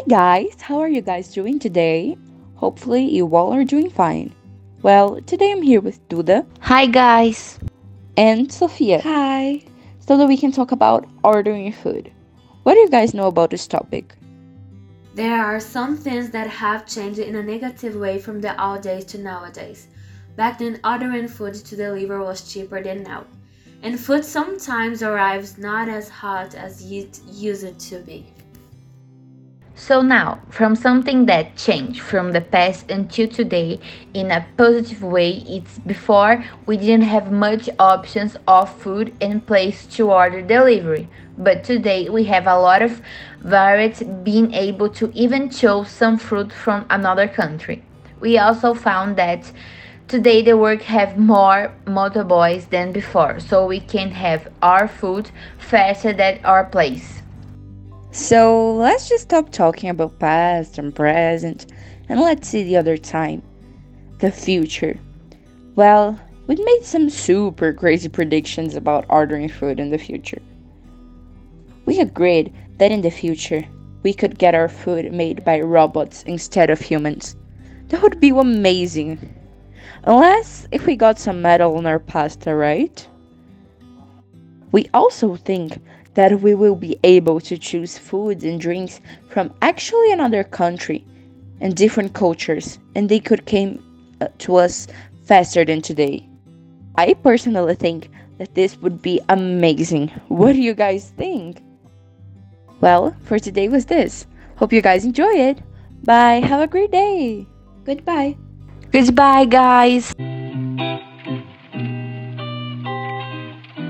Hey guys, how are you guys doing today? Hopefully, you all are doing fine. Well, today I'm here with Duda Hi guys. and Sophia Hi. so that we can talk about ordering food. What do you guys know about this topic? There are some things that have changed in a negative way from the old days to nowadays. Back then, ordering food to deliver was cheaper than now. And food sometimes arrives not as hot as it used to be. So now, from something that changed from the past until today in a positive way, it's before we didn't have much options of food and place to order delivery. But today we have a lot of variety being able to even choose some fruit from another country. We also found that today the work have more motorboys than before, so we can have our food faster than our place. So let's just stop talking about past and present and let's see the other time. The future. Well, we made some super crazy predictions about ordering food in the future. We agreed that in the future we could get our food made by robots instead of humans. That would be amazing. Unless if we got some metal in our pasta, right? We also think that we will be able to choose foods and drinks from actually another country and different cultures, and they could come uh, to us faster than today. I personally think that this would be amazing. What do you guys think? Well, for today was this. Hope you guys enjoy it. Bye. Have a great day. Goodbye. Goodbye, guys.